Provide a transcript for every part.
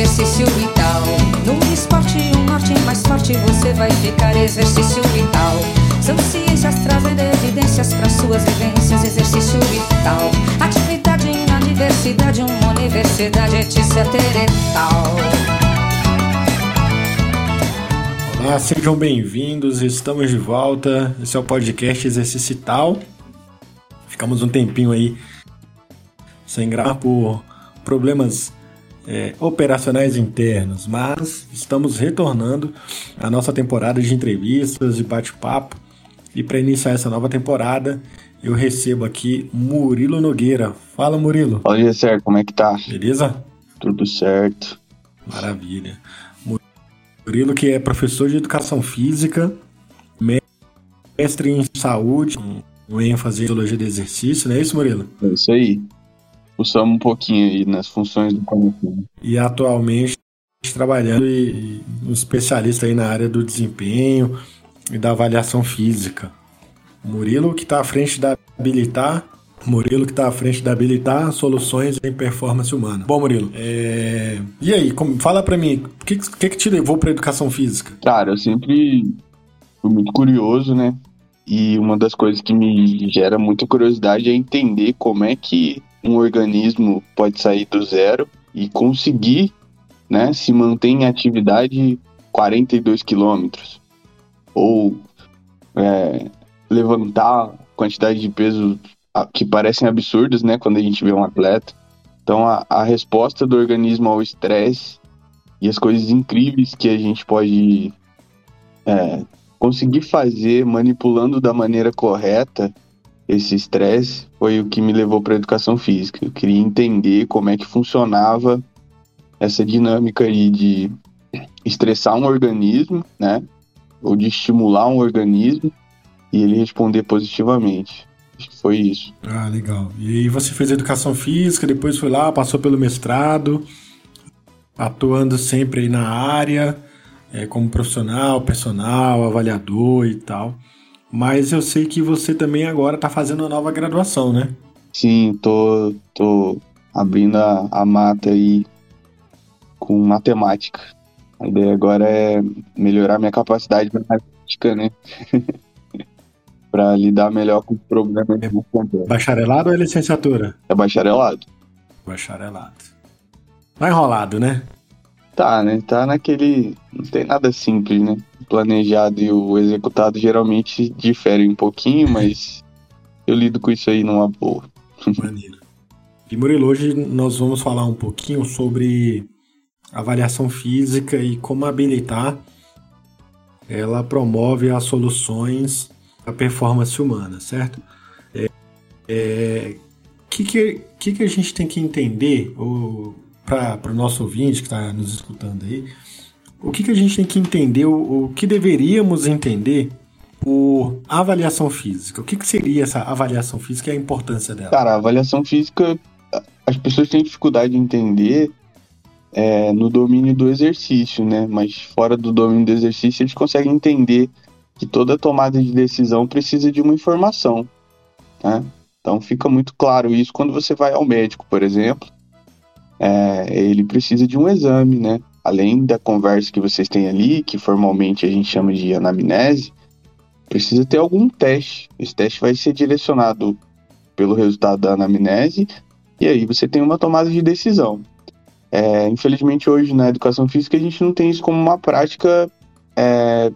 exercício vital. No esporte, um norte mais forte você vai ficar. Exercício vital. São ciências trazendo evidências para suas vivências. Exercício vital. Atividade na diversidade, uma universidade, etc. e tal. Olá, sejam bem-vindos. Estamos de volta. Esse é o podcast Exercício. Ficamos um tempinho aí sem gravar por problemas é, operacionais internos, mas estamos retornando à nossa temporada de entrevistas e bate-papo. E para iniciar essa nova temporada, eu recebo aqui Murilo Nogueira. Fala, Murilo. Fala, Gesser, como é que tá? Beleza? Tudo certo. Maravilha. Murilo que é professor de educação física, mestre em saúde, com ênfase em fisiologia do exercício, não é isso, Murilo? É isso aí pulsamos um pouquinho aí nas funções do conhecimento. E atualmente trabalhando e, um especialista aí na área do desempenho e da avaliação física. Murilo que está à frente da Habilitar, Murilo que está à frente da Habilitar Soluções em Performance Humana. Bom, Murilo, é... e aí, como... fala para mim, o que, que, que te levou para educação física? Cara, eu sempre fui muito curioso, né? E uma das coisas que me gera muita curiosidade é entender como é que um organismo pode sair do zero e conseguir né, se manter em atividade 42 quilômetros. Ou é, levantar quantidade de peso que parecem absurdas né, quando a gente vê um atleta. Então, a, a resposta do organismo ao estresse e as coisas incríveis que a gente pode é, conseguir fazer manipulando da maneira correta esse estresse foi o que me levou para a educação física. Eu queria entender como é que funcionava essa dinâmica aí de estressar um organismo, né? Ou de estimular um organismo e ele responder positivamente. Acho que foi isso. Ah, legal. E aí você fez educação física, depois foi lá, passou pelo mestrado, atuando sempre aí na área, é, como profissional, personal, avaliador e tal. Mas eu sei que você também agora está fazendo uma nova graduação, né? Sim, tô, tô abrindo a, a mata aí com matemática. A ideia agora é melhorar minha capacidade matemática, né? para lidar melhor com os problemas. É bacharelado ou é licenciatura? É bacharelado. Bacharelado. Tá enrolado, né? Tá, né? Tá naquele. Não tem nada simples, né? O planejado e o executado geralmente diferem um pouquinho, mas eu lido com isso aí numa boa. Maneiro. E Murilo, hoje nós vamos falar um pouquinho sobre avaliação física e como habilitar ela promove as soluções da performance humana, certo? É, é, que, que, que, que a gente tem que entender, ou para o nosso ouvinte que está nos escutando aí, o que, que a gente tem que entender, o, o que deveríamos entender por avaliação física? O que, que seria essa avaliação física e a importância dela? Cara, a avaliação física, as pessoas têm dificuldade de entender é, no domínio do exercício, né? Mas fora do domínio do exercício, eles conseguem entender que toda tomada de decisão precisa de uma informação, né? Então fica muito claro isso quando você vai ao médico, por exemplo é, ele precisa de um exame, né? Além da conversa que vocês têm ali, que formalmente a gente chama de anamnese, precisa ter algum teste. Esse teste vai ser direcionado pelo resultado da anamnese e aí você tem uma tomada de decisão. É, infelizmente hoje na educação física a gente não tem isso como uma prática é,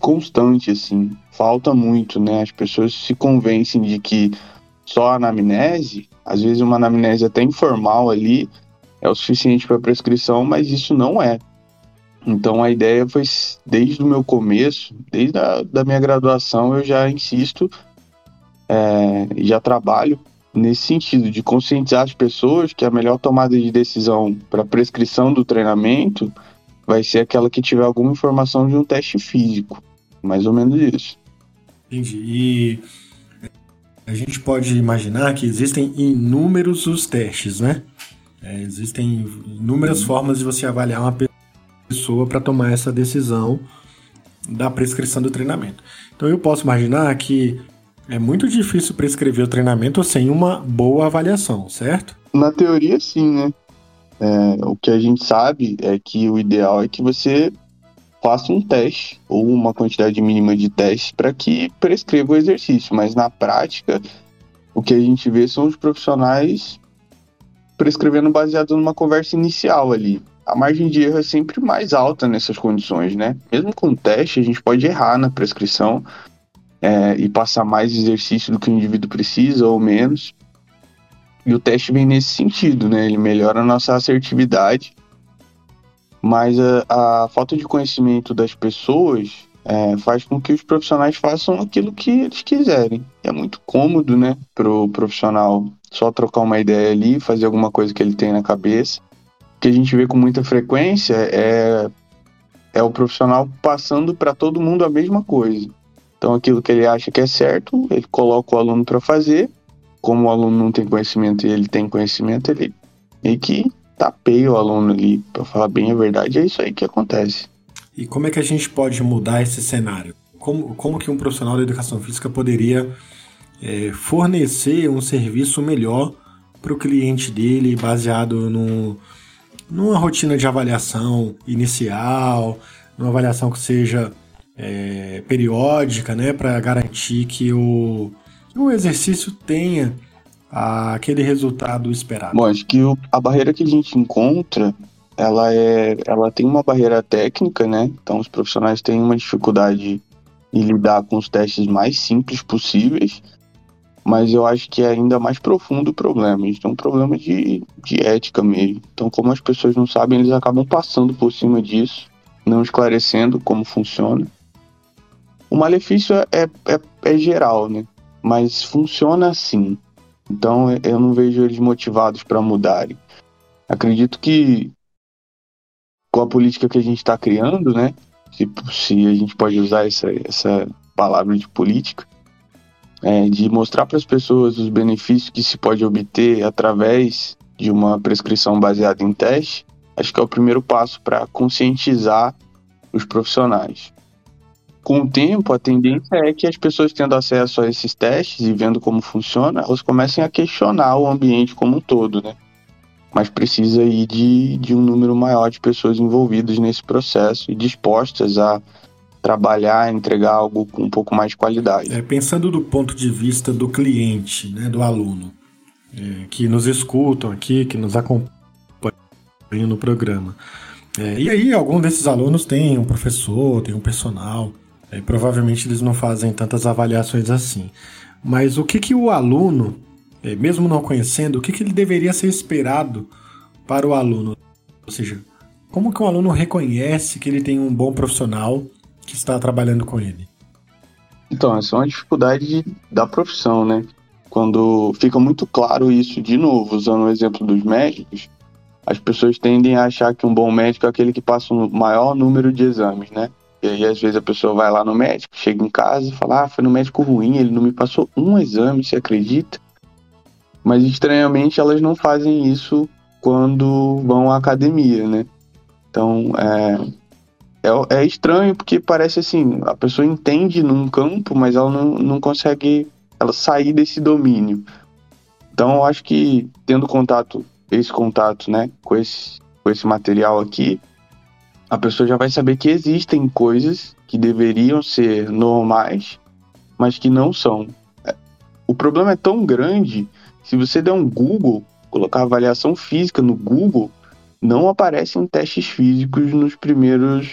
constante assim. Falta muito, né? As pessoas se convencem de que só a anamnese às vezes uma anamnese até informal ali é o suficiente para prescrição, mas isso não é. Então a ideia foi, desde o meu começo, desde a da minha graduação, eu já insisto, é, já trabalho nesse sentido, de conscientizar as pessoas que a melhor tomada de decisão para prescrição do treinamento vai ser aquela que tiver alguma informação de um teste físico. Mais ou menos isso. Entendi. E a gente pode imaginar que existem inúmeros os testes, né? É, existem inúmeras formas de você avaliar uma pessoa para tomar essa decisão da prescrição do treinamento. Então eu posso imaginar que é muito difícil prescrever o treinamento sem uma boa avaliação, certo? Na teoria, sim, né? É, o que a gente sabe é que o ideal é que você faça um teste ou uma quantidade mínima de testes para que prescreva o exercício, mas na prática o que a gente vê são os profissionais prescrevendo baseado numa conversa inicial ali. A margem de erro é sempre mais alta nessas condições, né? Mesmo com teste, a gente pode errar na prescrição é, e passar mais exercício do que o indivíduo precisa ou menos. E o teste vem nesse sentido, né? Ele melhora a nossa assertividade, mas a, a falta de conhecimento das pessoas é, faz com que os profissionais façam aquilo que eles quiserem. É muito cômodo, né, pro profissional só trocar uma ideia ali, fazer alguma coisa que ele tem na cabeça. O que a gente vê com muita frequência é, é o profissional passando para todo mundo a mesma coisa. Então, aquilo que ele acha que é certo, ele coloca o aluno para fazer. Como o aluno não tem conhecimento e ele tem conhecimento, ele meio que tapeia o aluno ali, para falar bem a verdade. É isso aí que acontece. E como é que a gente pode mudar esse cenário? Como, como que um profissional da educação física poderia é, fornecer um serviço melhor para o cliente dele, baseado no, numa rotina de avaliação inicial, numa avaliação que seja é, periódica, né, para garantir que o, o exercício tenha aquele resultado esperado? Bom, acho que o, a barreira que a gente encontra ela é, ela tem uma barreira técnica, né? Então os profissionais têm uma dificuldade em lidar com os testes mais simples possíveis, mas eu acho que é ainda mais profundo o problema. Isso é um problema de, de ética mesmo. Então, como as pessoas não sabem, eles acabam passando por cima disso, não esclarecendo como funciona. O malefício é, é, é, é geral, né? Mas funciona assim. Então, eu não vejo eles motivados para mudarem. Acredito que com a política que a gente está criando, né? Se, se, a gente pode usar essa, essa palavra de política, é, de mostrar para as pessoas os benefícios que se pode obter através de uma prescrição baseada em teste, acho que é o primeiro passo para conscientizar os profissionais. Com o tempo, a tendência é que as pessoas tendo acesso a esses testes e vendo como funciona, elas comecem a questionar o ambiente como um todo, né? mas precisa aí de, de um número maior de pessoas envolvidas nesse processo e dispostas a trabalhar, entregar algo com um pouco mais de qualidade. É, pensando do ponto de vista do cliente, né, do aluno, é, que nos escutam aqui, que nos acompanham no programa. É, e aí, algum desses alunos tem um professor, tem um personal, é, provavelmente eles não fazem tantas avaliações assim. Mas o que, que o aluno é, mesmo não conhecendo, o que, que ele deveria ser esperado para o aluno? Ou seja, como que um aluno reconhece que ele tem um bom profissional que está trabalhando com ele? Então, essa é uma dificuldade da profissão, né? Quando fica muito claro isso, de novo, usando o exemplo dos médicos, as pessoas tendem a achar que um bom médico é aquele que passa o maior número de exames, né? E aí, às vezes, a pessoa vai lá no médico, chega em casa e fala: Ah, foi no médico ruim, ele não me passou um exame, você acredita? Mas estranhamente elas não fazem isso quando vão à academia, né? Então é, é, é, estranho porque parece assim, a pessoa entende num campo, mas ela não, não consegue ela sair desse domínio. Então eu acho que tendo contato, esse contato, né, com esse, com esse material aqui, a pessoa já vai saber que existem coisas que deveriam ser normais, mas que não são. É, o problema é tão grande se você der um Google, colocar avaliação física no Google, não aparecem testes físicos nos primeiros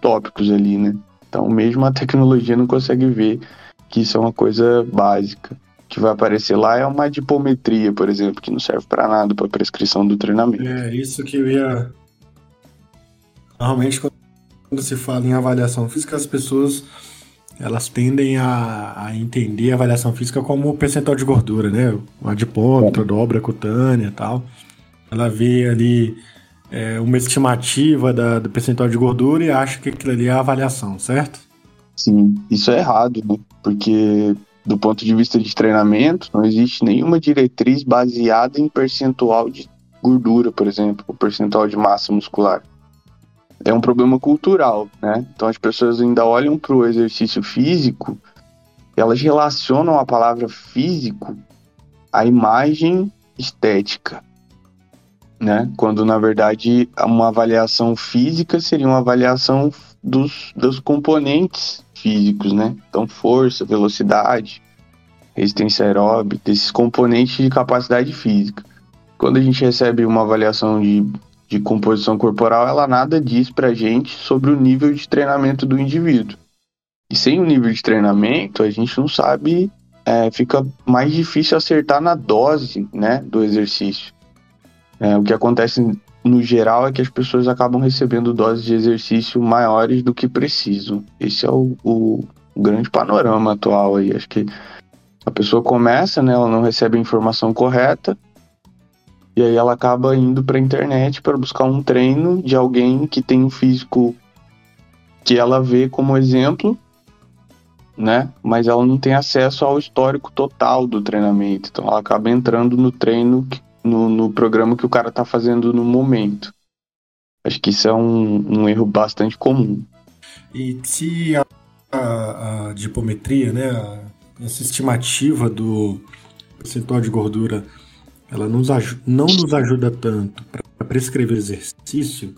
tópicos ali, né? Então, mesmo a tecnologia não consegue ver que isso é uma coisa básica. O que vai aparecer lá é uma dipometria, por exemplo, que não serve para nada para prescrição do treinamento. É, isso que eu ia. Normalmente, quando se fala em avaliação física, as pessoas elas tendem a, a, entender a avaliação física como percentual de gordura, né? O adipômetro, dobra cutânea e tal. Ela vê ali é, uma estimativa da, do percentual de gordura e acha que aquilo ali é a avaliação, certo? Sim, isso é errado, né? Porque do ponto de vista de treinamento, não existe nenhuma diretriz baseada em percentual de gordura, por exemplo, ou percentual de massa muscular é um problema cultural, né? Então as pessoas ainda olham para o exercício físico, elas relacionam a palavra físico à imagem estética. né? Quando na verdade uma avaliação física seria uma avaliação dos, dos componentes físicos, né? Então força, velocidade, resistência aeróbica, esses componentes de capacidade física. Quando a gente recebe uma avaliação de, de composição corporal, ela nada diz pra gente sobre o nível de treinamento do indivíduo. E sem o nível de treinamento, a gente não sabe, é, fica mais difícil acertar na dose né, do exercício. É, o que acontece no geral é que as pessoas acabam recebendo doses de exercício maiores do que precisam. Esse é o, o, o grande panorama atual aí. Acho que a pessoa começa, né, ela não recebe a informação correta, e aí ela acaba indo para a internet para buscar um treino de alguém que tem um físico que ela vê como exemplo, né? Mas ela não tem acesso ao histórico total do treinamento. Então ela acaba entrando no treino no, no programa que o cara está fazendo no momento. Acho que isso é um, um erro bastante comum. E se a, a, a dipometria, né, a, essa estimativa do percentual de gordura, ela nos não nos ajuda tanto para prescrever exercício,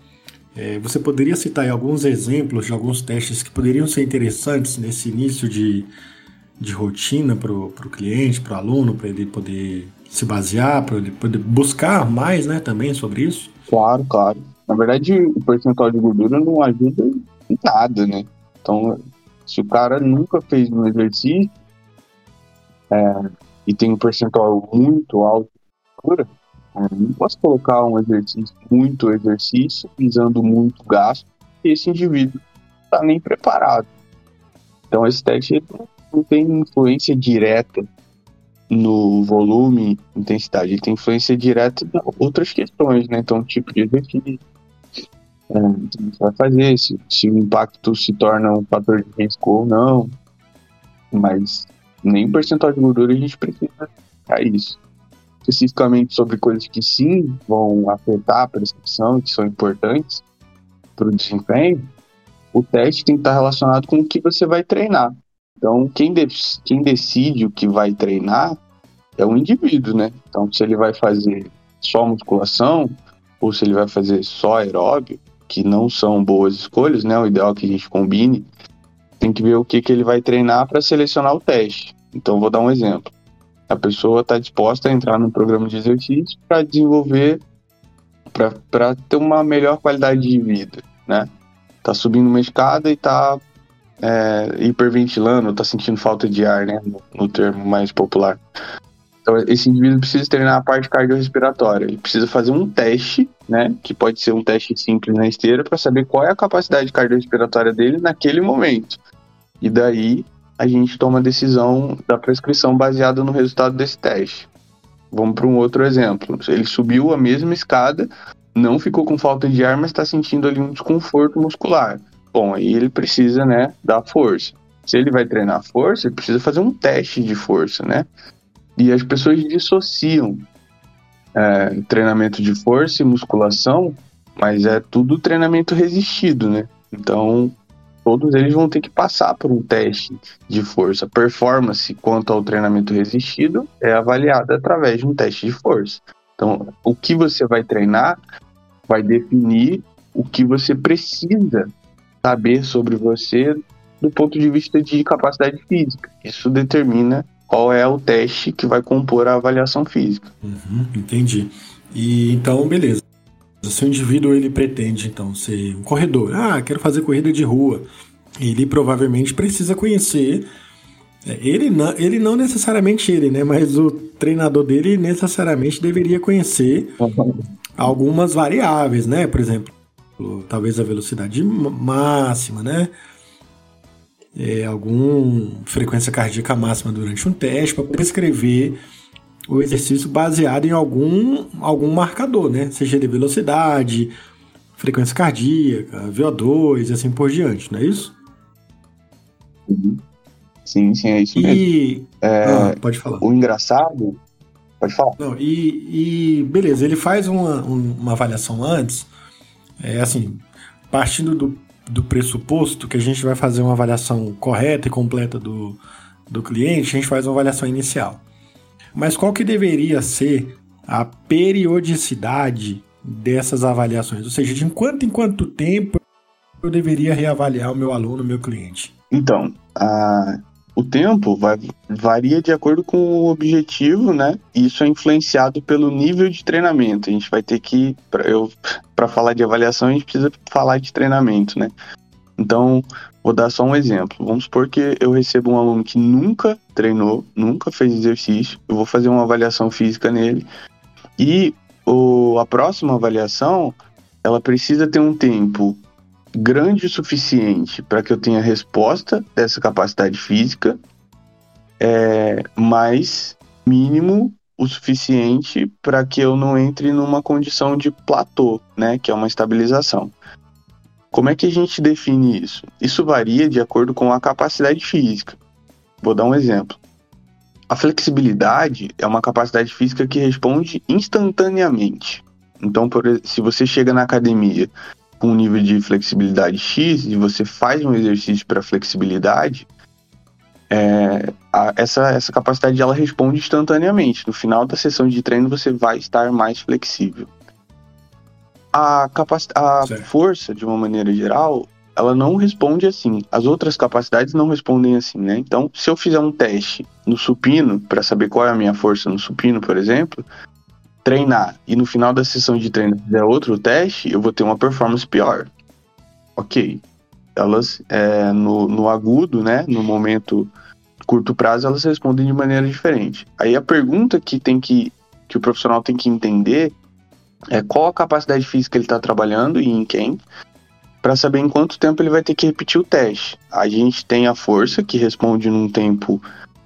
é, você poderia citar alguns exemplos de alguns testes que poderiam ser interessantes nesse início de, de rotina para o cliente, para o aluno, para ele poder se basear, para poder buscar mais, né, também sobre isso? Claro, claro. Na verdade, o percentual de gordura não ajuda em nada, né? Então, se o cara nunca fez um exercício é, e tem um percentual muito alto de gordura, é, não posso colocar um exercício, muito exercício, visando muito gasto, e esse indivíduo não está nem preparado. Então, esse teste não tem influência direta no volume, intensidade, ele tem influência direta em outras questões, né? Então, tipo de exercício, é, você vai fazer, se, se o impacto se torna um fator de risco ou não, mas nem percentual de gordura a gente precisa para isso. Especificamente sobre coisas que sim vão afetar a prescrição, que são importantes para o desempenho, o teste tem que estar relacionado com o que você vai treinar. Então, quem, de, quem decide o que vai treinar é o indivíduo, né? Então, se ele vai fazer só musculação ou se ele vai fazer só aeróbio, que não são boas escolhas, né? O ideal é que a gente combine. Tem que ver o que, que ele vai treinar para selecionar o teste. Então, vou dar um exemplo. A pessoa está disposta a entrar no programa de exercício para desenvolver, para ter uma melhor qualidade de vida, né? Tá subindo uma escada e tá é, hiperventilando, tá sentindo falta de ar, né? No, no, termo mais popular. Então, esse indivíduo precisa treinar a parte cardiorrespiratória. Ele precisa fazer um teste, né? Que pode ser um teste simples na esteira, para saber qual é a capacidade cardiorrespiratória dele naquele momento. E daí a gente toma a decisão da prescrição baseada no resultado desse teste. Vamos para um outro exemplo. Ele subiu a mesma escada, não ficou com falta de ar, mas está sentindo ali um desconforto muscular. Bom, aí ele precisa, né, dar força. Se ele vai treinar força, ele precisa fazer um teste de força, né? E as pessoas dissociam é, treinamento de força e musculação, mas é tudo treinamento resistido, né? Então, todos eles vão ter que passar por um teste de força. Performance quanto ao treinamento resistido é avaliada através de um teste de força. Então, o que você vai treinar vai definir o que você precisa saber sobre você do ponto de vista de capacidade física. Isso determina qual é o teste que vai compor a avaliação física. Uhum, entendi. E então, beleza. Se o indivíduo ele pretende então ser um corredor, ah, quero fazer corrida de rua, ele provavelmente precisa conhecer é, ele não, ele não necessariamente ele, né? Mas o treinador dele necessariamente deveria conhecer uhum. algumas variáveis, né? Por exemplo, talvez a velocidade máxima, né? É, algum frequência cardíaca máxima durante um teste para prescrever o exercício baseado em algum, algum marcador, né? Seja de velocidade, frequência cardíaca, VO2 e assim por diante, não é isso? Sim, sim, é isso e... mesmo. É, ah, pode falar. O engraçado. Pode falar. Não, e, e beleza, ele faz uma, uma avaliação antes é assim, partindo do, do pressuposto que a gente vai fazer uma avaliação correta e completa do, do cliente, a gente faz uma avaliação inicial. Mas qual que deveria ser a periodicidade dessas avaliações? Ou seja, de quanto em quanto tempo eu deveria reavaliar o meu aluno, o meu cliente? Então, a, o tempo vai, varia de acordo com o objetivo, né? Isso é influenciado pelo nível de treinamento. A gente vai ter que, para falar de avaliação, a gente precisa falar de treinamento, né? Então, vou dar só um exemplo. Vamos supor que eu recebo um aluno que nunca treinou, nunca fez exercício, eu vou fazer uma avaliação física nele e o, a próxima avaliação ela precisa ter um tempo grande o suficiente para que eu tenha resposta dessa capacidade física, é, mas mínimo o suficiente para que eu não entre numa condição de platô, né, que é uma estabilização. Como é que a gente define isso? Isso varia de acordo com a capacidade física. Vou dar um exemplo. A flexibilidade é uma capacidade física que responde instantaneamente. Então, por, se você chega na academia com um nível de flexibilidade X e você faz um exercício para flexibilidade, é, a, essa, essa capacidade ela responde instantaneamente. No final da sessão de treino você vai estar mais flexível. A, a força, de uma maneira geral, ela não responde assim. As outras capacidades não respondem assim, né? Então, se eu fizer um teste no supino para saber qual é a minha força no supino, por exemplo, treinar e no final da sessão de treino fizer outro teste, eu vou ter uma performance pior. Ok. Elas, é, no, no agudo, né, no momento curto prazo, elas respondem de maneira diferente. Aí a pergunta que tem que, que o profissional tem que entender é qual a capacidade física ele está trabalhando e em quem, para saber em quanto tempo ele vai ter que repetir o teste. A gente tem a força, que responde num tempo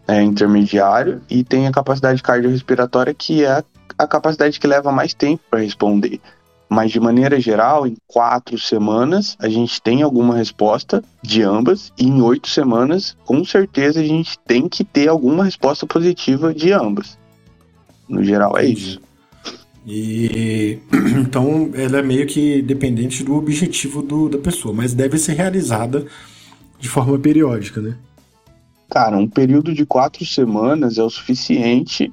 é, intermediário, e tem a capacidade cardiorrespiratória, que é a capacidade que leva mais tempo para responder. Mas de maneira geral, em quatro semanas a gente tem alguma resposta de ambas, e em oito semanas, com certeza, a gente tem que ter alguma resposta positiva de ambas. No geral, é isso. E então ela é meio que dependente do objetivo do, da pessoa, mas deve ser realizada de forma periódica, né? Cara, um período de quatro semanas é o suficiente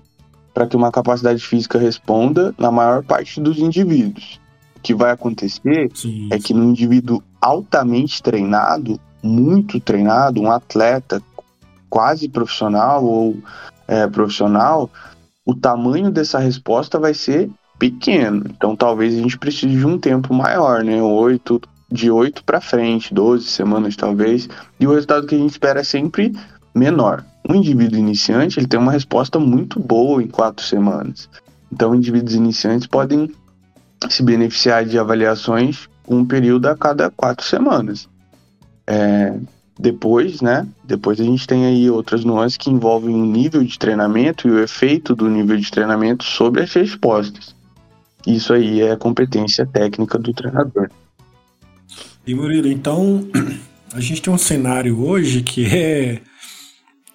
para que uma capacidade física responda na maior parte dos indivíduos. O que vai acontecer sim, é que no indivíduo altamente treinado, muito treinado, um atleta quase profissional ou é, profissional, o tamanho dessa resposta vai ser pequeno. Então talvez a gente precise de um tempo maior, né? Oito, de 8 para frente, 12 semanas talvez. E o resultado que a gente espera é sempre menor. Um indivíduo iniciante ele tem uma resposta muito boa em quatro semanas. Então, indivíduos iniciantes podem se beneficiar de avaliações um período a cada quatro semanas. É, depois, né? Depois a gente tem aí outras nuances que envolvem o nível de treinamento e o efeito do nível de treinamento sobre as respostas. Isso aí é a competência técnica do treinador. E Murilo, então a gente tem um cenário hoje que é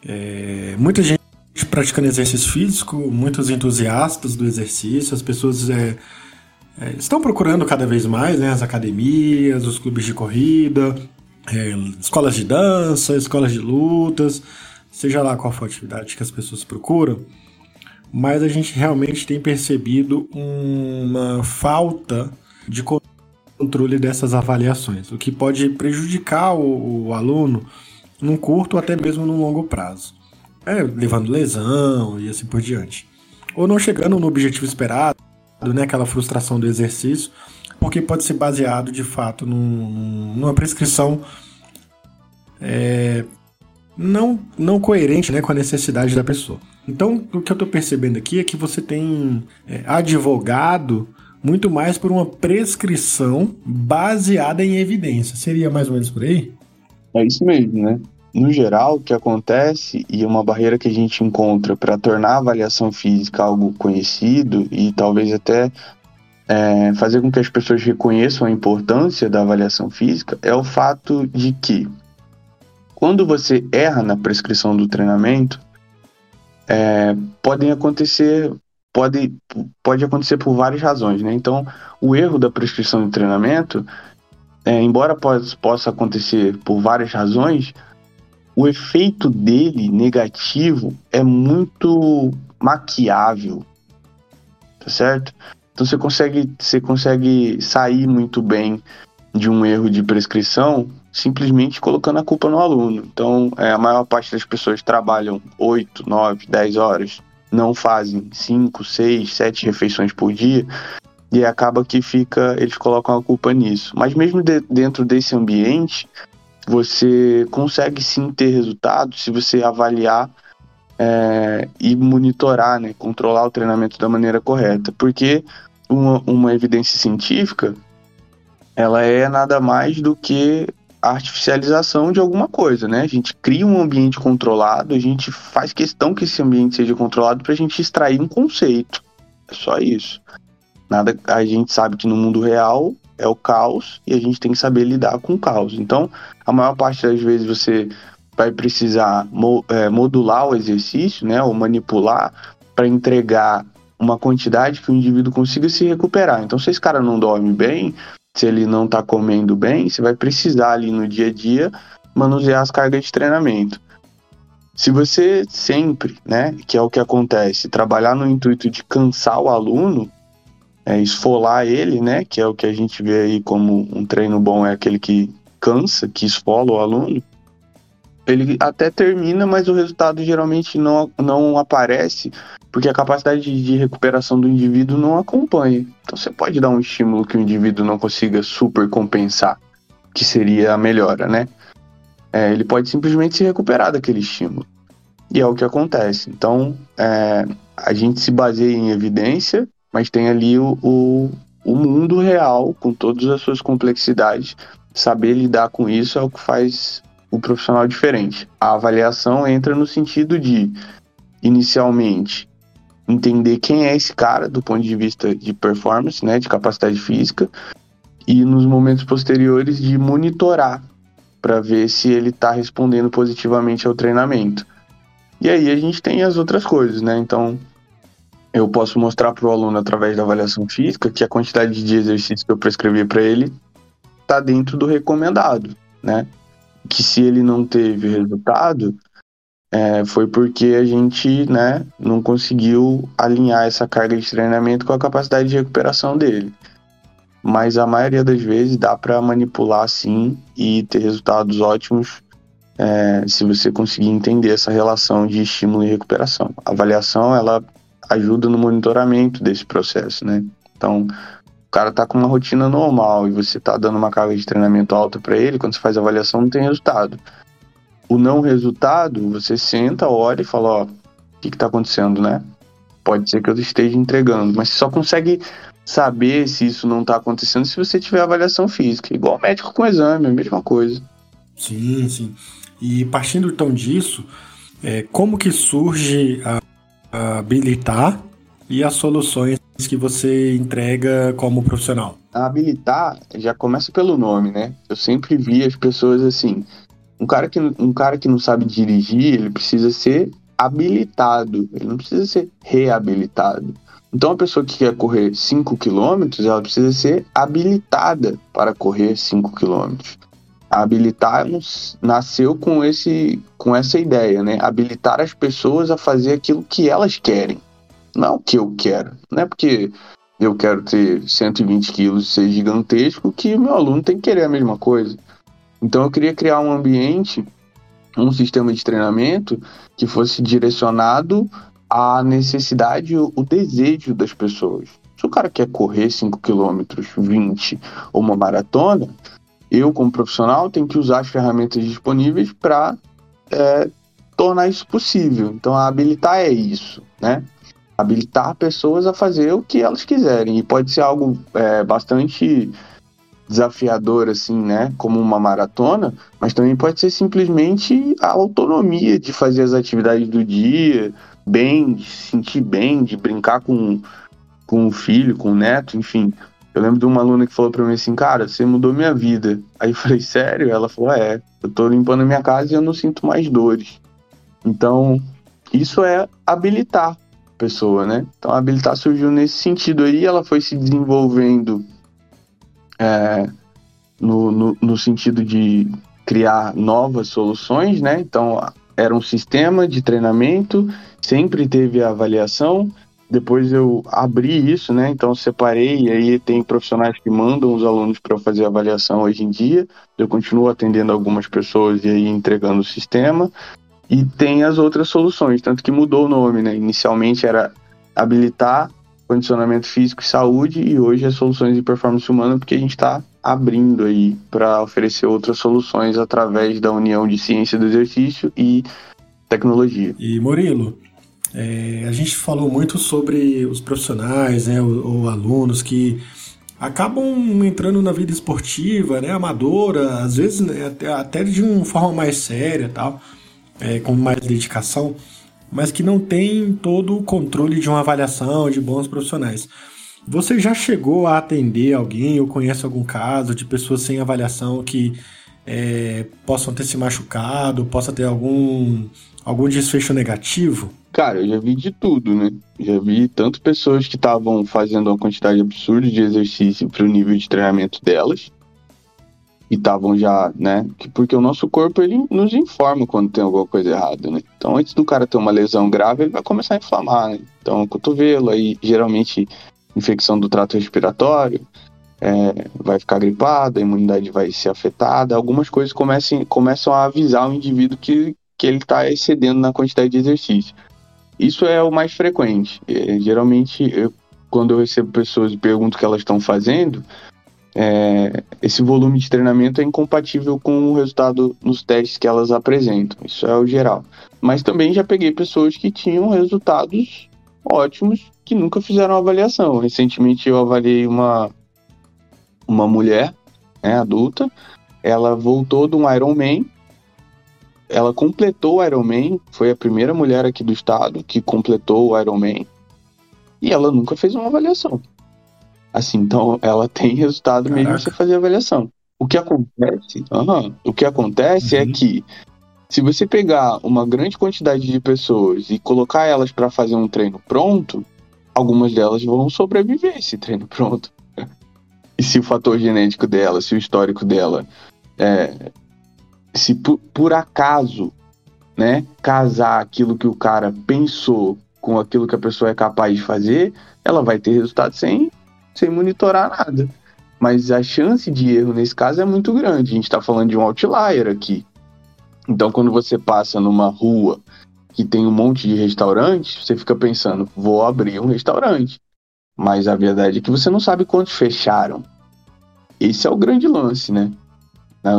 é, muita gente praticando exercício físico, muitos entusiastas do exercício, as pessoas é, é, estão procurando cada vez mais né, as academias, os clubes de corrida, é, escolas de dança, escolas de lutas, seja lá qual for a atividade que as pessoas procuram, mas a gente realmente tem percebido uma falta de controle dessas avaliações, o que pode prejudicar o, o aluno num curto ou até mesmo num longo prazo. É, levando lesão e assim por diante. Ou não chegando no objetivo esperado, né, aquela frustração do exercício, porque pode ser baseado de fato num, numa prescrição é, não, não coerente né, com a necessidade da pessoa. Então, o que eu estou percebendo aqui é que você tem é, advogado muito mais por uma prescrição baseada em evidência. Seria mais ou menos por aí? É isso mesmo, né? No geral, o que acontece e uma barreira que a gente encontra para tornar a avaliação física algo conhecido e talvez até é, fazer com que as pessoas reconheçam a importância da avaliação física é o fato de que quando você erra na prescrição do treinamento, é, podem acontecer pode, pode acontecer por várias razões, né? Então, o erro da prescrição de treinamento é, embora possa acontecer por várias razões, o efeito dele negativo é muito maquiável, tá certo? Então você consegue, você consegue sair muito bem de um erro de prescrição simplesmente colocando a culpa no aluno. Então, é, a maior parte das pessoas trabalham 8, 9, 10 horas, não fazem 5, 6, 7 refeições por dia, e acaba que fica, eles colocam a culpa nisso. Mas mesmo de, dentro desse ambiente, você consegue sim ter resultados se você avaliar é, e monitorar, né, controlar o treinamento da maneira correta. Porque uma, uma evidência científica, ela é nada mais do que artificialização de alguma coisa, né? A gente cria um ambiente controlado, a gente faz questão que esse ambiente seja controlado para a gente extrair um conceito. É só isso. Nada, a gente sabe que no mundo real é o caos e a gente tem que saber lidar com o caos. Então, a maior parte das vezes você vai precisar mo, é, modular o exercício, né, ou manipular para entregar uma quantidade que o indivíduo consiga se recuperar. Então, se esse cara não dorme bem, se ele não está comendo bem, você vai precisar ali no dia a dia manusear as cargas de treinamento. Se você sempre, né, que é o que acontece, trabalhar no intuito de cansar o aluno, é, esfolar ele, né, que é o que a gente vê aí como um treino bom é aquele que cansa, que esfola o aluno, ele até termina, mas o resultado geralmente não, não aparece porque a capacidade de recuperação do indivíduo não acompanha. Então você pode dar um estímulo que o indivíduo não consiga super compensar, que seria a melhora, né? É, ele pode simplesmente se recuperar daquele estímulo. E é o que acontece. Então, é, a gente se baseia em evidência, mas tem ali o, o, o mundo real, com todas as suas complexidades. Saber lidar com isso é o que faz o profissional diferente. A avaliação entra no sentido de, inicialmente, entender quem é esse cara do ponto de vista de performance, né, de capacidade física, e nos momentos posteriores de monitorar para ver se ele está respondendo positivamente ao treinamento. E aí a gente tem as outras coisas, né? Então, eu posso mostrar para o aluno através da avaliação física que a quantidade de exercícios que eu prescrevi para ele está dentro do recomendado, né? Que se ele não teve resultado, é, foi porque a gente né, não conseguiu alinhar essa carga de treinamento com a capacidade de recuperação dele. Mas a maioria das vezes dá para manipular sim e ter resultados ótimos é, se você conseguir entender essa relação de estímulo e recuperação. A avaliação ela ajuda no monitoramento desse processo, né? Então, o cara tá com uma rotina normal e você tá dando uma carga de treinamento alta para ele, quando você faz avaliação não tem resultado o não resultado, você senta, olha e fala, ó, o que está acontecendo, né? Pode ser que eu esteja entregando, mas você só consegue saber se isso não está acontecendo se você tiver avaliação física. Igual médico com exame, a mesma coisa. Sim, sim. E partindo então disso, é, como que surge a, a habilitar e as soluções que você entrega como profissional? A habilitar já começa pelo nome, né? Eu sempre vi as pessoas assim, um cara, que, um cara que não sabe dirigir, ele precisa ser habilitado, ele não precisa ser reabilitado. Então, a pessoa que quer correr 5 km, ela precisa ser habilitada para correr 5 km. Habilitar nasceu com, esse, com essa ideia, né? Habilitar as pessoas a fazer aquilo que elas querem, não que eu quero. Não é porque eu quero ter 120 quilos e ser gigantesco que meu aluno tem que querer a mesma coisa. Então eu queria criar um ambiente, um sistema de treinamento que fosse direcionado à necessidade, o desejo das pessoas. Se o cara quer correr 5 km, 20 ou uma maratona, eu, como profissional, tenho que usar as ferramentas disponíveis para é, tornar isso possível. Então, habilitar é isso, né? Habilitar pessoas a fazer o que elas quiserem. E pode ser algo é, bastante desafiador, assim, né? Como uma maratona, mas também pode ser simplesmente a autonomia de fazer as atividades do dia, bem, de se sentir bem, de brincar com, com o filho, com o neto, enfim. Eu lembro de uma aluna que falou para mim assim, cara, você mudou minha vida. Aí eu falei, sério? Ela falou, é, eu tô limpando minha casa e eu não sinto mais dores. Então, isso é habilitar pessoa, né? Então, habilitar surgiu nesse sentido aí, ela foi se desenvolvendo é, no, no, no sentido de criar novas soluções, né? Então, era um sistema de treinamento, sempre teve a avaliação, depois eu abri isso, né? Então separei e aí tem profissionais que mandam os alunos para fazer avaliação hoje em dia. Eu continuo atendendo algumas pessoas e aí entregando o sistema. E tem as outras soluções, tanto que mudou o nome, né? Inicialmente era habilitar condicionamento físico e saúde e hoje é soluções de performance humana porque a gente está abrindo aí para oferecer outras soluções através da união de ciência do exercício e tecnologia. E Murilo, é, a gente falou muito sobre os profissionais, né, ou, ou, alunos que acabam entrando na vida esportiva, né, amadora, às vezes né, até, até de uma forma mais séria, tal, é, com mais dedicação, mas que não tem todo o controle de uma avaliação de bons profissionais. Você já chegou a atender alguém ou conhece algum caso de pessoas sem avaliação que é, possam ter se machucado, possa ter algum, algum desfecho negativo? Cara, eu já vi de tudo, né? Já vi tanto pessoas que estavam fazendo uma quantidade absurda de exercício para o nível de treinamento delas e estavam já, né? Porque o nosso corpo ele nos informa quando tem alguma coisa errada, né? Então, antes do cara ter uma lesão grave, ele vai começar a inflamar, né? Então, cotovelo, aí geralmente infecção do trato respiratório, é, vai ficar gripado, a imunidade vai ser afetada. Algumas coisas comecem, começam a avisar o indivíduo que, que ele está excedendo na quantidade de exercício. Isso é o mais frequente. É, geralmente, eu, quando eu recebo pessoas e pergunto o que elas estão fazendo, é, esse volume de treinamento é incompatível com o resultado nos testes que elas apresentam. Isso é o geral. Mas também já peguei pessoas que tinham resultados ótimos que nunca fizeram avaliação. Recentemente eu avaliei uma, uma mulher né, adulta, ela voltou de um Ironman ela completou o Ironman, foi a primeira mulher aqui do estado que completou o Ironman, e ela nunca fez uma avaliação. Assim, então ela tem resultado Caraca. mesmo sem fazer avaliação. O que acontece, uhum, o que acontece é uhum. é que se você pegar uma grande quantidade de pessoas e colocar elas para fazer um treino pronto, algumas delas vão sobreviver esse treino pronto. E se o fator genético dela, se o histórico dela é, se por, por acaso, né, casar aquilo que o cara pensou com aquilo que a pessoa é capaz de fazer, ela vai ter resultado sem, sem monitorar nada. Mas a chance de erro nesse caso é muito grande. A gente está falando de um outlier aqui. Então, quando você passa numa rua que tem um monte de restaurantes, você fica pensando, vou abrir um restaurante. Mas a verdade é que você não sabe quantos fecharam. Esse é o grande lance, né?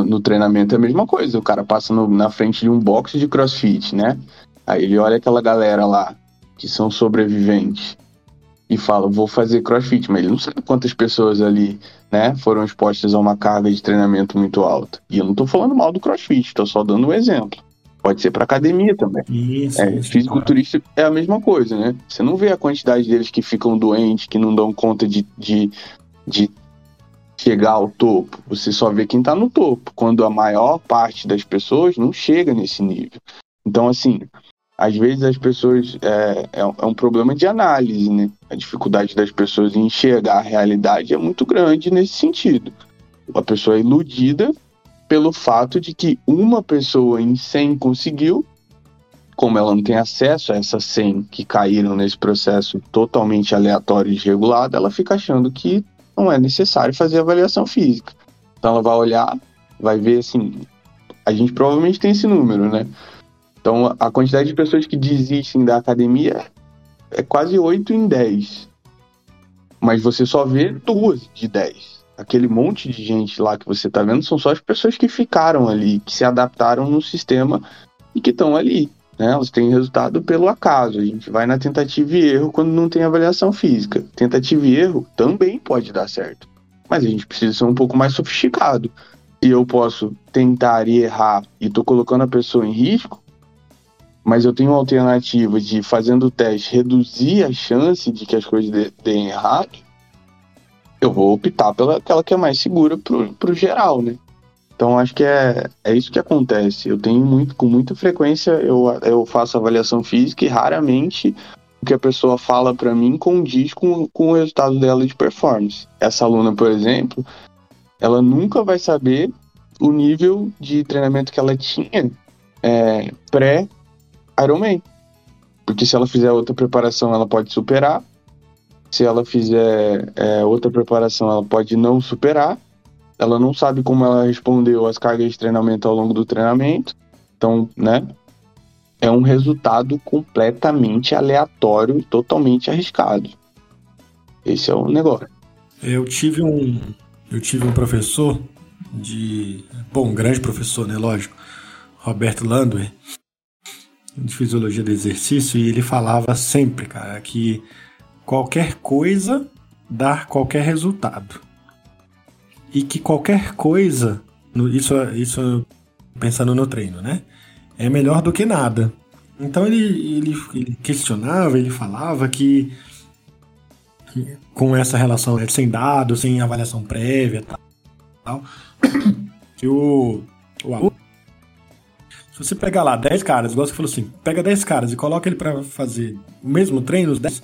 No treinamento é a mesma coisa. O cara passa no, na frente de um box de crossfit, né? Aí ele olha aquela galera lá, que são sobreviventes, e fala, vou fazer crossfit, mas ele não sabe quantas pessoas ali, né, foram expostas a uma carga de treinamento muito alta. E eu não tô falando mal do crossfit, tô só dando um exemplo. Pode ser para academia também. Isso, é, isso, fisiculturista claro. é a mesma coisa, né? Você não vê a quantidade deles que ficam doentes, que não dão conta de, de, de chegar ao topo. Você só vê quem está no topo, quando a maior parte das pessoas não chega nesse nível. Então, assim, às vezes as pessoas. É, é, é, um problema de análise, né? A dificuldade das pessoas em enxergar a realidade é muito grande nesse sentido. A pessoa é iludida pelo fato de que uma pessoa em 100 conseguiu, como ela não tem acesso a essas 100 que caíram nesse processo totalmente aleatório e desregulado, ela fica achando que não é necessário fazer avaliação física. Então ela vai olhar, vai ver assim, a gente provavelmente tem esse número, né? Então a quantidade de pessoas que desistem da academia é quase 8 em 10. Mas você só vê duas de 10. Aquele monte de gente lá que você está vendo são só as pessoas que ficaram ali, que se adaptaram no sistema e que estão ali. Né? Elas têm resultado pelo acaso. A gente vai na tentativa e erro quando não tem avaliação física. Tentativa e erro também pode dar certo. Mas a gente precisa ser um pouco mais sofisticado. E eu posso tentar e errar e estou colocando a pessoa em risco, mas eu tenho uma alternativa de, fazendo o teste, reduzir a chance de que as coisas deem errado, eu vou optar pela aquela que é mais segura para o geral, né? Então acho que é, é isso que acontece. Eu tenho muito, com muita frequência eu, eu faço avaliação física e raramente o que a pessoa fala para mim condiz com, com o resultado dela de performance. Essa aluna, por exemplo, ela nunca vai saber o nível de treinamento que ela tinha é, pré-Ironman. Porque se ela fizer outra preparação, ela pode superar. Se ela fizer é, outra preparação, ela pode não superar. Ela não sabe como ela respondeu às cargas de treinamento ao longo do treinamento. Então, né? É um resultado completamente aleatório, totalmente arriscado. Esse é o negócio. Eu tive um, eu tive um professor de, bom, um grande professor, né, lógico, Roberto Landwehr, de fisiologia do exercício, e ele falava sempre, cara, que qualquer coisa dá qualquer resultado. E que qualquer coisa, isso, isso pensando no treino, né? É melhor do que nada. Então ele, ele, ele questionava, ele falava que com essa relação né, sem dados, sem avaliação prévia tal, que o, o se você pegar lá 10 caras, igual você falou assim, pega 10 caras e coloca ele para fazer o mesmo treino, os 10,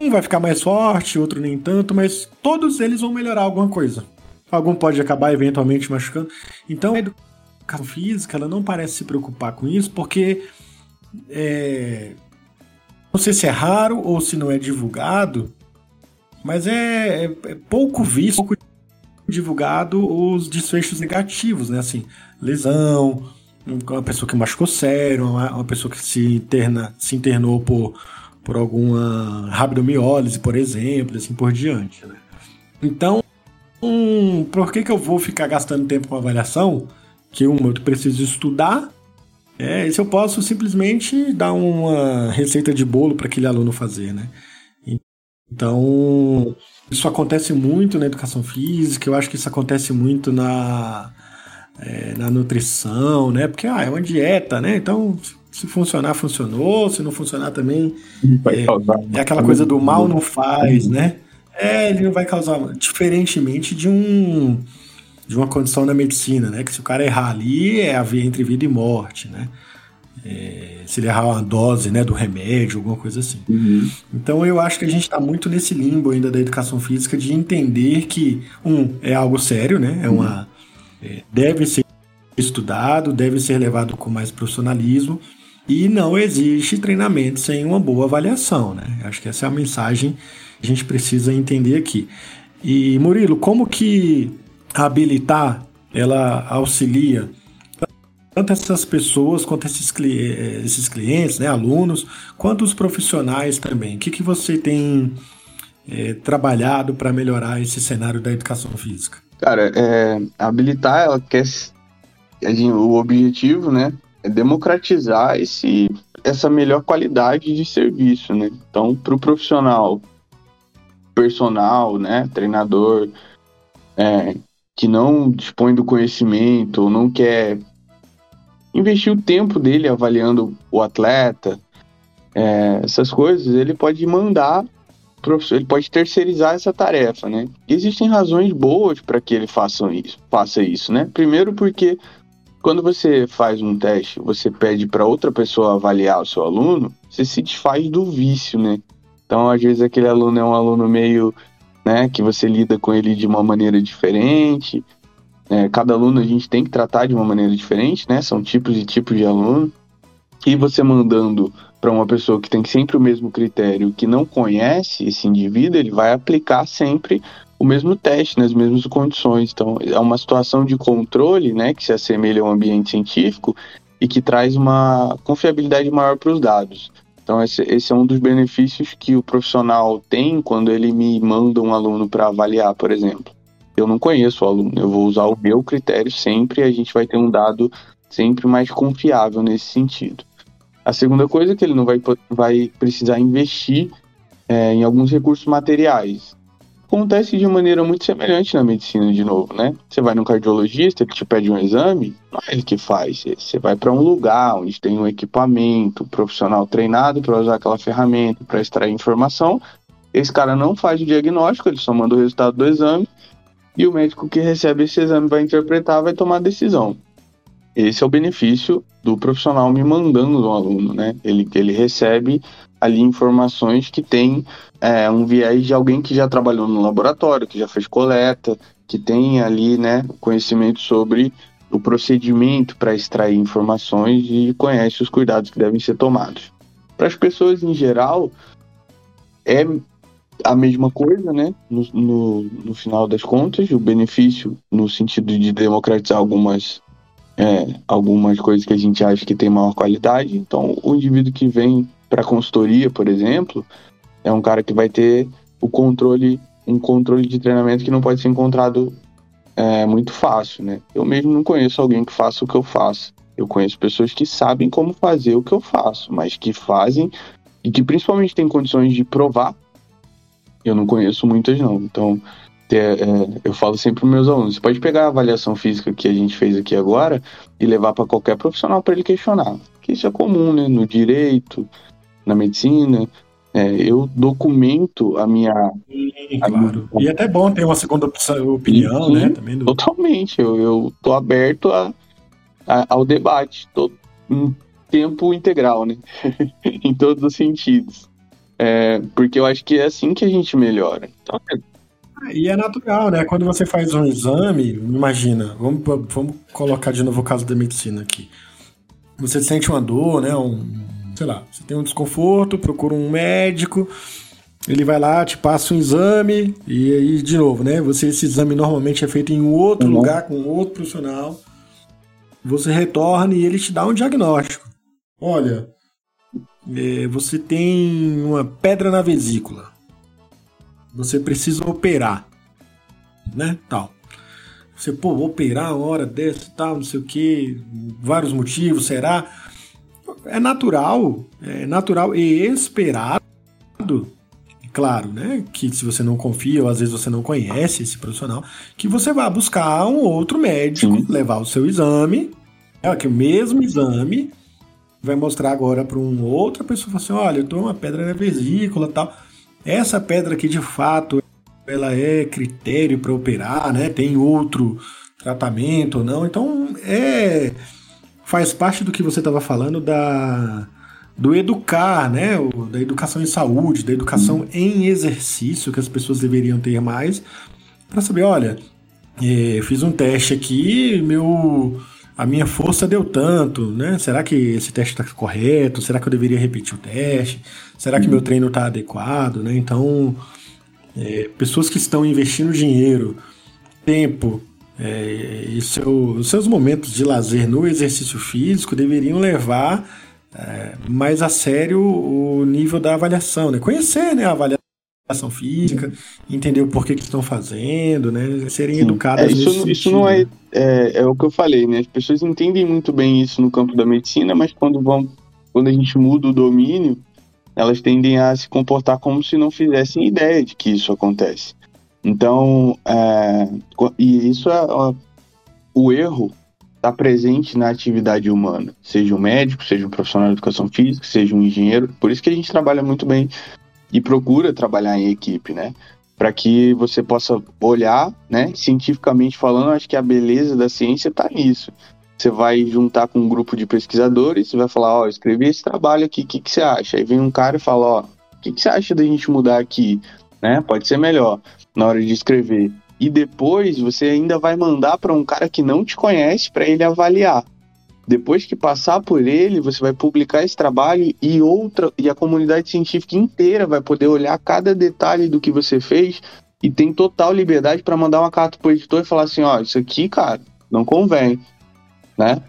um vai ficar mais forte, outro nem tanto, mas todos eles vão melhorar alguma coisa. Algum pode acabar eventualmente machucando. Então, a educação física, ela não parece se preocupar com isso, porque é, não sei se é raro ou se não é divulgado, mas é, é, é pouco visto, pouco divulgado os desfechos negativos, né? Assim, lesão, uma pessoa que machucou sério, uma, pessoa que se interna, se internou por, por alguma rabdomiólise, por exemplo, assim por diante, né? Então, hum, por que, que eu vou ficar gastando tempo com avaliação? Que uma, eu preciso estudar, é, se eu posso simplesmente dar uma receita de bolo para aquele aluno fazer, né? Então, isso acontece muito na educação física, eu acho que isso acontece muito na, é, na nutrição, né? Porque ah, é uma dieta, né? Então, se funcionar, funcionou, se não funcionar também. É, é, aquela coisa do mal não faz, né? É, ele não vai causar. Diferentemente de um de uma condição na medicina, né? Que se o cara errar ali, é a via entre vida e morte, né? É, se ele errar uma dose né, do remédio, alguma coisa assim. Uhum. Então eu acho que a gente está muito nesse limbo ainda da educação física de entender que, um, é algo sério, né? É uma. Deve ser estudado, deve ser levado com mais profissionalismo. E não existe treinamento sem uma boa avaliação, né? Acho que essa é a mensagem que a gente precisa entender aqui. E Murilo, como que habilitar ela auxilia tanto essas pessoas quanto esses, esses clientes, né, alunos, quanto os profissionais também. O que, que você tem é, trabalhado para melhorar esse cenário da educação física? Cara, é, habilitar, ela quer o objetivo, né, é democratizar esse, essa melhor qualidade de serviço, né. Então, para o profissional, personal, né, treinador, é, que não dispõe do conhecimento não quer investir o tempo dele avaliando o atleta, é, essas coisas, ele pode mandar, ele pode terceirizar essa tarefa, né? existem razões boas para que ele faça isso, faça isso, né? Primeiro porque quando você faz um teste, você pede para outra pessoa avaliar o seu aluno, você se desfaz do vício, né? Então, às vezes aquele aluno é um aluno meio, né, que você lida com ele de uma maneira diferente, é, cada aluno a gente tem que tratar de uma maneira diferente, né? São tipos e tipos de aluno. E você mandando para uma pessoa que tem sempre o mesmo critério, que não conhece esse indivíduo, ele vai aplicar sempre o mesmo teste, nas mesmas condições. Então, é uma situação de controle, né, que se assemelha ao ambiente científico e que traz uma confiabilidade maior para os dados. Então, esse, esse, é um dos benefícios que o profissional tem quando ele me manda um aluno para avaliar, por exemplo eu não conheço o aluno, eu vou usar o meu critério sempre e a gente vai ter um dado sempre mais confiável nesse sentido. A segunda coisa é que ele não vai, vai precisar investir é, em alguns recursos materiais. Acontece de maneira muito semelhante na medicina, de novo, né? Você vai no cardiologista que te pede um exame, não é ele que faz. Você vai para um lugar onde tem um equipamento, um profissional treinado para usar aquela ferramenta para extrair informação. Esse cara não faz o diagnóstico, ele só manda o resultado do exame e o médico que recebe esse exame vai interpretar, vai tomar a decisão. Esse é o benefício do profissional me mandando um aluno, né? Ele, ele recebe ali informações que tem é, um viés de alguém que já trabalhou no laboratório, que já fez coleta, que tem ali, né, conhecimento sobre o procedimento para extrair informações e conhece os cuidados que devem ser tomados. Para as pessoas em geral, é a mesma coisa, né? No, no, no, final das contas, o benefício no sentido de democratizar algumas, é, algumas coisas que a gente acha que tem maior qualidade. Então, o indivíduo que vem para consultoria, por exemplo, é um cara que vai ter o controle, um controle de treinamento que não pode ser encontrado é, muito fácil, né? Eu mesmo não conheço alguém que faça o que eu faço. Eu conheço pessoas que sabem como fazer o que eu faço, mas que fazem e que principalmente têm condições de provar eu não conheço muitas, não. Então, eu falo sempre para meus alunos: você pode pegar a avaliação física que a gente fez aqui agora e levar para qualquer profissional para ele questionar. Que isso é comum, né? No direito, na medicina. É, eu documento a minha. Sim, a claro. Minha... E é até bom ter uma segunda opinião, Sim, né? Também do... Totalmente. Eu, eu tô aberto a, a, ao debate. Tô em tempo integral, né? em todos os sentidos. É, porque eu acho que é assim que a gente melhora. Então, é... E é natural, né? Quando você faz um exame, imagina, vamos, vamos colocar de novo o caso da medicina aqui. Você sente uma dor, né? Um, sei lá, você tem um desconforto, procura um médico, ele vai lá, te passa um exame, e aí, de novo, né? Você, esse exame normalmente é feito em outro uhum. lugar, com outro profissional. Você retorna e ele te dá um diagnóstico. Olha, é, você tem uma pedra na vesícula. Você precisa operar, né? Tal. Você, pô, operar uma hora dessa, tal, não sei o que, vários motivos, será? É natural, é natural e esperado, claro, né? Que se você não confia ou às vezes você não conhece esse profissional, que você vá buscar um outro médico, Sim. levar o seu exame, é que o mesmo exame vai mostrar agora para uma outra pessoa, assim, olha, eu tô uma pedra na vesícula tal. Essa pedra aqui, de fato, ela é critério para operar, né? Tem outro tratamento ou não. Então, é faz parte do que você estava falando da do educar, né? O, da educação em saúde, da educação uhum. em exercício que as pessoas deveriam ter mais para saber, olha, é, fiz um teste aqui, meu a minha força deu tanto, né? Será que esse teste está correto? Será que eu deveria repetir o teste? Será que meu treino está adequado, né? Então, é, pessoas que estão investindo dinheiro, tempo é, e seu, seus momentos de lazer no exercício físico deveriam levar é, mais a sério o nível da avaliação, né? Conhecer né, a avaliação educação física, entender o porquê que estão fazendo, né? Serem Sim. educadas é, isso, isso não é, é, é o que eu falei, né? As pessoas entendem muito bem isso no campo da medicina, mas quando vão quando a gente muda o domínio, elas tendem a se comportar como se não fizessem ideia de que isso acontece. Então, é, e isso é o erro está presente na atividade humana, seja um médico, seja um profissional de educação física, seja um engenheiro. Por isso que a gente trabalha muito bem e procura trabalhar em equipe, né? Para que você possa olhar, né? Cientificamente falando, acho que a beleza da ciência está nisso. Você vai juntar com um grupo de pesquisadores, você vai falar, ó, oh, escrevi esse trabalho aqui, o que, que você acha? Aí vem um cara e fala, ó, oh, o que, que você acha da gente mudar aqui? Né? Pode ser melhor na hora de escrever. E depois você ainda vai mandar para um cara que não te conhece para ele avaliar. Depois que passar por ele, você vai publicar esse trabalho e outra e a comunidade científica inteira vai poder olhar cada detalhe do que você fez e tem total liberdade para mandar uma carta pro editor e falar assim, ó, isso aqui, cara, não convém, né?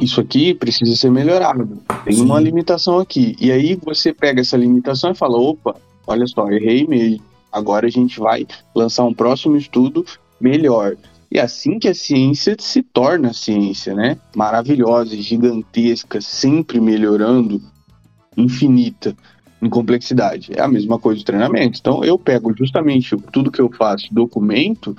Isso aqui precisa ser melhorado. Tem Sim. uma limitação aqui. E aí você pega essa limitação e fala, opa, olha só, errei mesmo. Agora a gente vai lançar um próximo estudo melhor. E assim que a ciência se torna ciência, né? Maravilhosa, gigantesca, sempre melhorando, infinita em complexidade. É a mesma coisa do treinamento. Então eu pego justamente tudo que eu faço, documento,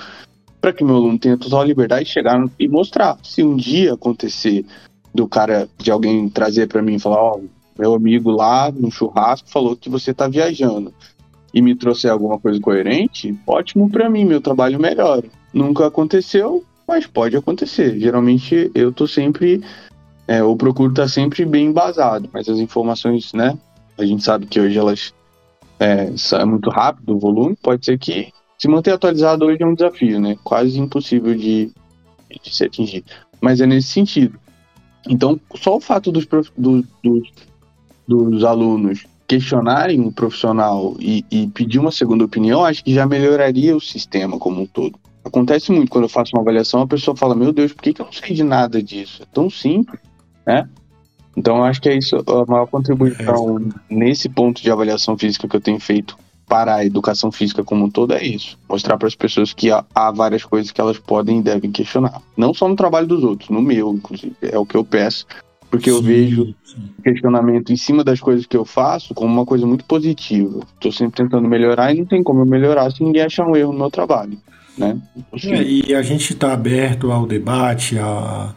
para que meu aluno tenha total liberdade de chegar e mostrar. Se um dia acontecer do cara, de alguém trazer para mim e falar, ó, oh, meu amigo lá no churrasco falou que você tá viajando e me trouxer alguma coisa coerente, ótimo para mim, meu trabalho melhora. Nunca aconteceu, mas pode acontecer. Geralmente eu tô sempre, é, eu procuro estar tá sempre bem embasado, mas as informações, né? A gente sabe que hoje elas é, é muito rápido o volume, pode ser que se manter atualizado hoje é um desafio, né? Quase impossível de, de se atingir. Mas é nesse sentido. Então, só o fato dos, dos, dos dos alunos questionarem o profissional e, e pedir uma segunda opinião, acho que já melhoraria o sistema como um todo. Acontece muito quando eu faço uma avaliação, a pessoa fala: Meu Deus, por que, que eu não sei de nada disso? É tão simples, né? Então, eu acho que é isso a maior contribuição é nesse ponto de avaliação física que eu tenho feito para a educação física como um todo é isso. Mostrar para as pessoas que há, há, várias coisas que elas podem e devem questionar. Não só no trabalho dos outros, no meu, inclusive. É o que eu peço. Porque sim, eu vejo sim. questionamento em cima das coisas que eu faço como uma coisa muito positiva. Estou sempre tentando melhorar e não tem como eu melhorar se ninguém achar um erro no meu trabalho. Né? É, e a gente está aberto ao debate, a,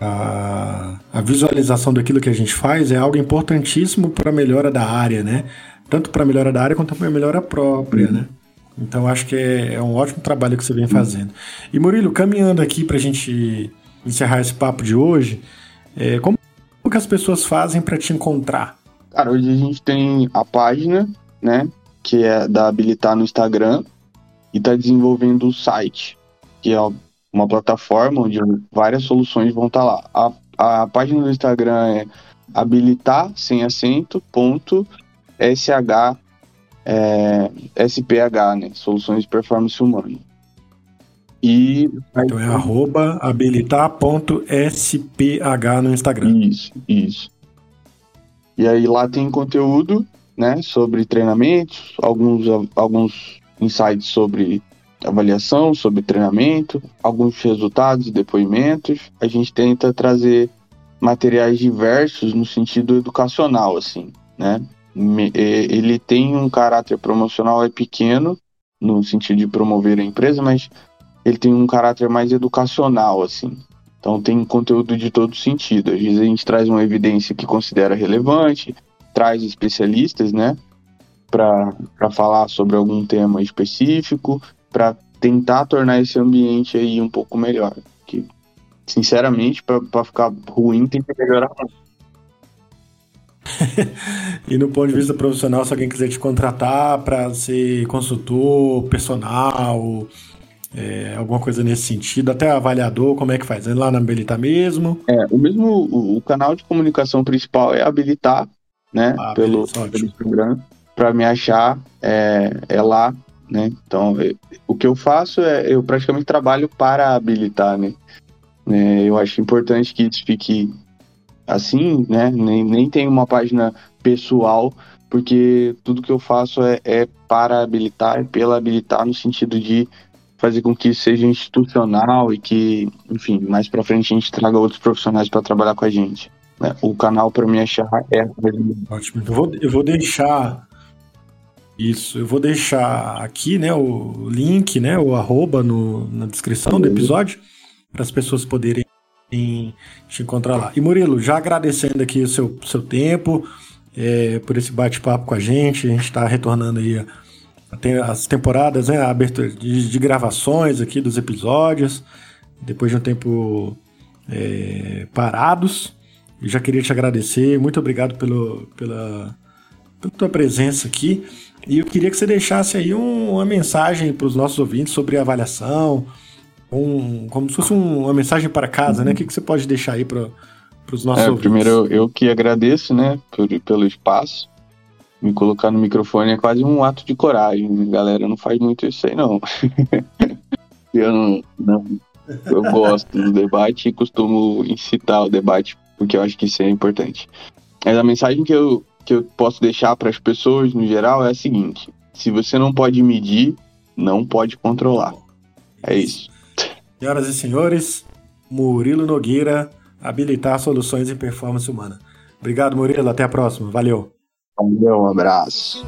a, a, visualização daquilo que a gente faz é algo importantíssimo para a melhora da área, né? Tanto para a melhora da área quanto para a melhora própria, uhum. né? Então acho que é, é, um ótimo trabalho que você vem fazendo. E Murilo, caminhando aqui para a gente encerrar esse papo de hoje, é, como que as pessoas fazem para te encontrar? Cara, hoje a gente tem a página, né? Que é da Habilitar no Instagram, e está desenvolvendo o site, que é uma plataforma onde várias soluções vão estar tá lá. A, a página do Instagram é habilitar sem acento ponto sh é, SPH, né? Soluções de Performance Humana. E então é arroba habilitar.sph no Instagram. Isso, isso. E aí lá tem conteúdo, né, sobre treinamentos, alguns, alguns insights sobre avaliação, sobre treinamento, alguns resultados e depoimentos. A gente tenta trazer materiais diversos no sentido educacional, assim, né? Ele tem um caráter promocional é pequeno no sentido de promover a empresa, mas ele tem um caráter mais educacional, assim. Então tem conteúdo de todo sentido. Às vezes a gente traz uma evidência que considera relevante, traz especialistas, né? Para falar sobre algum tema específico, para tentar tornar esse ambiente aí um pouco melhor. Que, sinceramente, para ficar ruim, tem que melhorar muito. e no ponto de vista profissional, se alguém quiser te contratar para ser consultor, personal, é, alguma coisa nesse sentido, até avaliador, como é que faz? É lá na Habilitar mesmo? É, o mesmo, o, o canal de comunicação principal é Habilitar, né, ah, pelo, pelo Instagram para me achar é, é, lá, né? Então, eu, o que eu faço é eu praticamente trabalho para habilitar, né? É, eu acho importante que isso fique assim, né? Nem, nem tem uma página pessoal, porque tudo que eu faço é, é para habilitar pela habilitar no sentido de fazer com que seja institucional e que, enfim, mais para frente a gente traga outros profissionais para trabalhar com a gente. Né? O canal para me achar é. Ótimo. Eu vou, eu vou deixar isso, eu vou deixar aqui, né, o link, né, o arroba no, na descrição do episódio, para as pessoas poderem te encontrar lá. E Murilo, já agradecendo aqui o seu, seu tempo, é, por esse bate-papo com a gente, a gente está retornando aí a, a, as temporadas, né, a abertura de, de, gravações aqui dos episódios, depois de um tempo é, parados. Eu já queria te agradecer, muito obrigado pelo, pela, pela tua presença aqui. E eu queria que você deixasse aí um, uma mensagem para os nossos ouvintes sobre avaliação, um, como se fosse um, uma mensagem para casa, né? O que, que você pode deixar aí para os nossos é, ouvintes? Primeiro, eu, eu que agradeço, né, por, pelo espaço. Me colocar no microfone é quase um ato de coragem, né? galera. Não faz muito isso aí, não. eu não, não, eu gosto do debate e costumo incitar o debate, porque eu acho que isso é importante. Mas a mensagem que eu, que eu posso deixar para as pessoas no geral é a seguinte: se você não pode medir, não pode controlar. É isso. Senhoras e senhores, Murilo Nogueira, habilitar soluções em performance humana. Obrigado, Murilo. Até a próxima. Valeu. Valeu, um abraço.